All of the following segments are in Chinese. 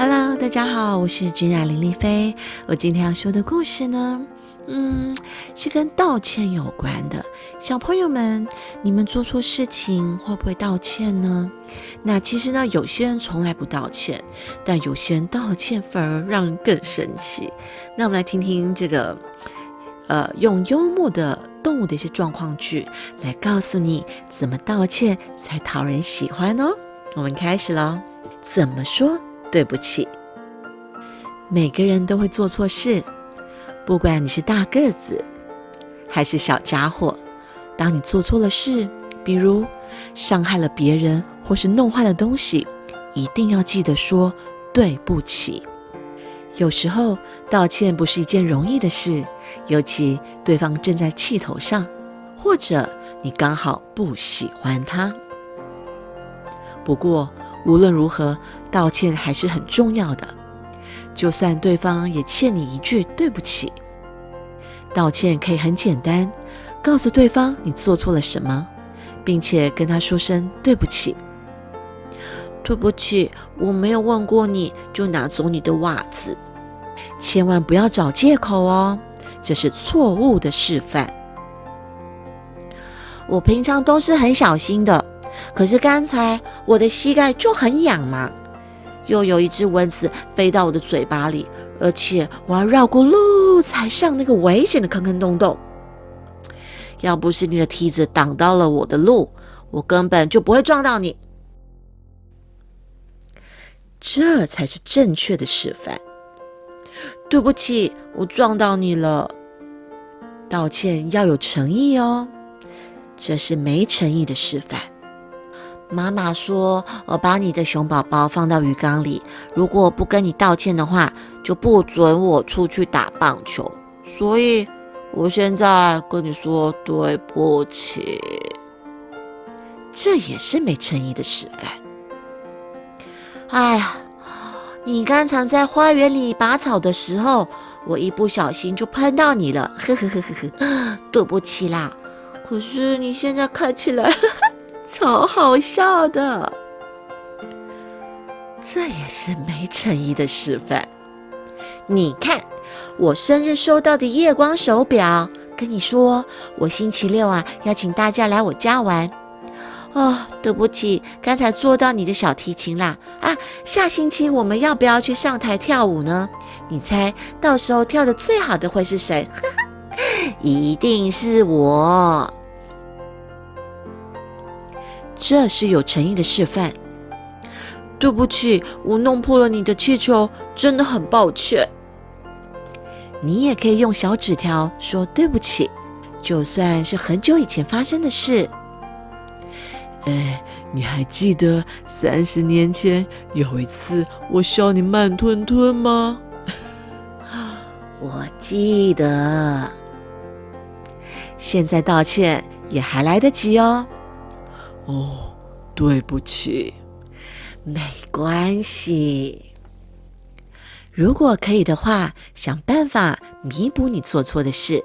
Hello，大家好，我是君雅林丽菲。我今天要说的故事呢，嗯，是跟道歉有关的。小朋友们，你们做错事情会不会道歉呢？那其实呢，有些人从来不道歉，但有些人道歉反而让人更生气。那我们来听听这个，呃，用幽默的动物的一些状况句来告诉你怎么道歉才讨人喜欢哦。我们开始喽，怎么说？对不起，每个人都会做错事，不管你是大个子还是小家伙。当你做错了事，比如伤害了别人或是弄坏了东西，一定要记得说对不起。有时候道歉不是一件容易的事，尤其对方正在气头上，或者你刚好不喜欢他。不过，无论如何，道歉还是很重要的。就算对方也欠你一句对不起，道歉可以很简单，告诉对方你做错了什么，并且跟他说声对不起。对不起，我没有问过你就拿走你的袜子。千万不要找借口哦，这是错误的示范。我平常都是很小心的。可是刚才我的膝盖就很痒嘛，又有一只蚊子飞到我的嘴巴里，而且我要绕过路才上那个危险的坑坑洞洞。要不是你的梯子挡到了我的路，我根本就不会撞到你。这才是正确的示范。对不起，我撞到你了。道歉要有诚意哦，这是没诚意的示范。妈妈说：“我把你的熊宝宝放到鱼缸里，如果不跟你道歉的话，就不准我出去打棒球。所以，我现在跟你说对不起。这也是没诚意的示范。哎呀，你刚才在花园里拔草的时候，我一不小心就喷到你了，呵呵呵呵呵，对不起啦。可是你现在看起来……”超好笑的，这也是没诚意的示范。你看，我生日收到的夜光手表，跟你说，我星期六啊要请大家来我家玩。哦，对不起，刚才坐到你的小提琴啦。啊，下星期我们要不要去上台跳舞呢？你猜，到时候跳的最好的会是谁？一定是我。这是有诚意的示范。对不起，我弄破了你的气球，真的很抱歉。你也可以用小纸条说对不起，就算是很久以前发生的事。哎，你还记得三十年前有一次我笑你慢吞吞吗？我记得。现在道歉也还来得及哦。哦，对不起，没关系。如果可以的话，想办法弥补你做错的事。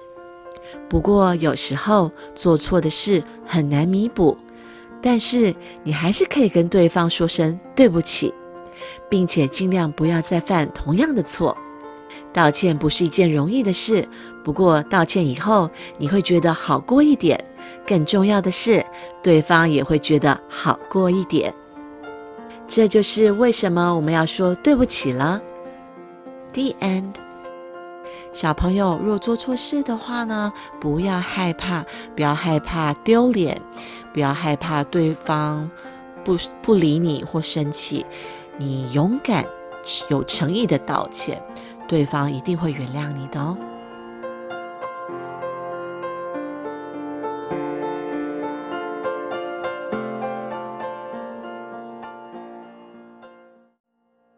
不过有时候做错的事很难弥补，但是你还是可以跟对方说声对不起，并且尽量不要再犯同样的错。道歉不是一件容易的事，不过道歉以后你会觉得好过一点。更重要的是，对方也会觉得好过一点。这就是为什么我们要说对不起了。The end。小朋友若做错事的话呢，不要害怕，不要害怕丢脸，不要害怕对方不不理你或生气。你勇敢、有诚意的道歉，对方一定会原谅你的哦。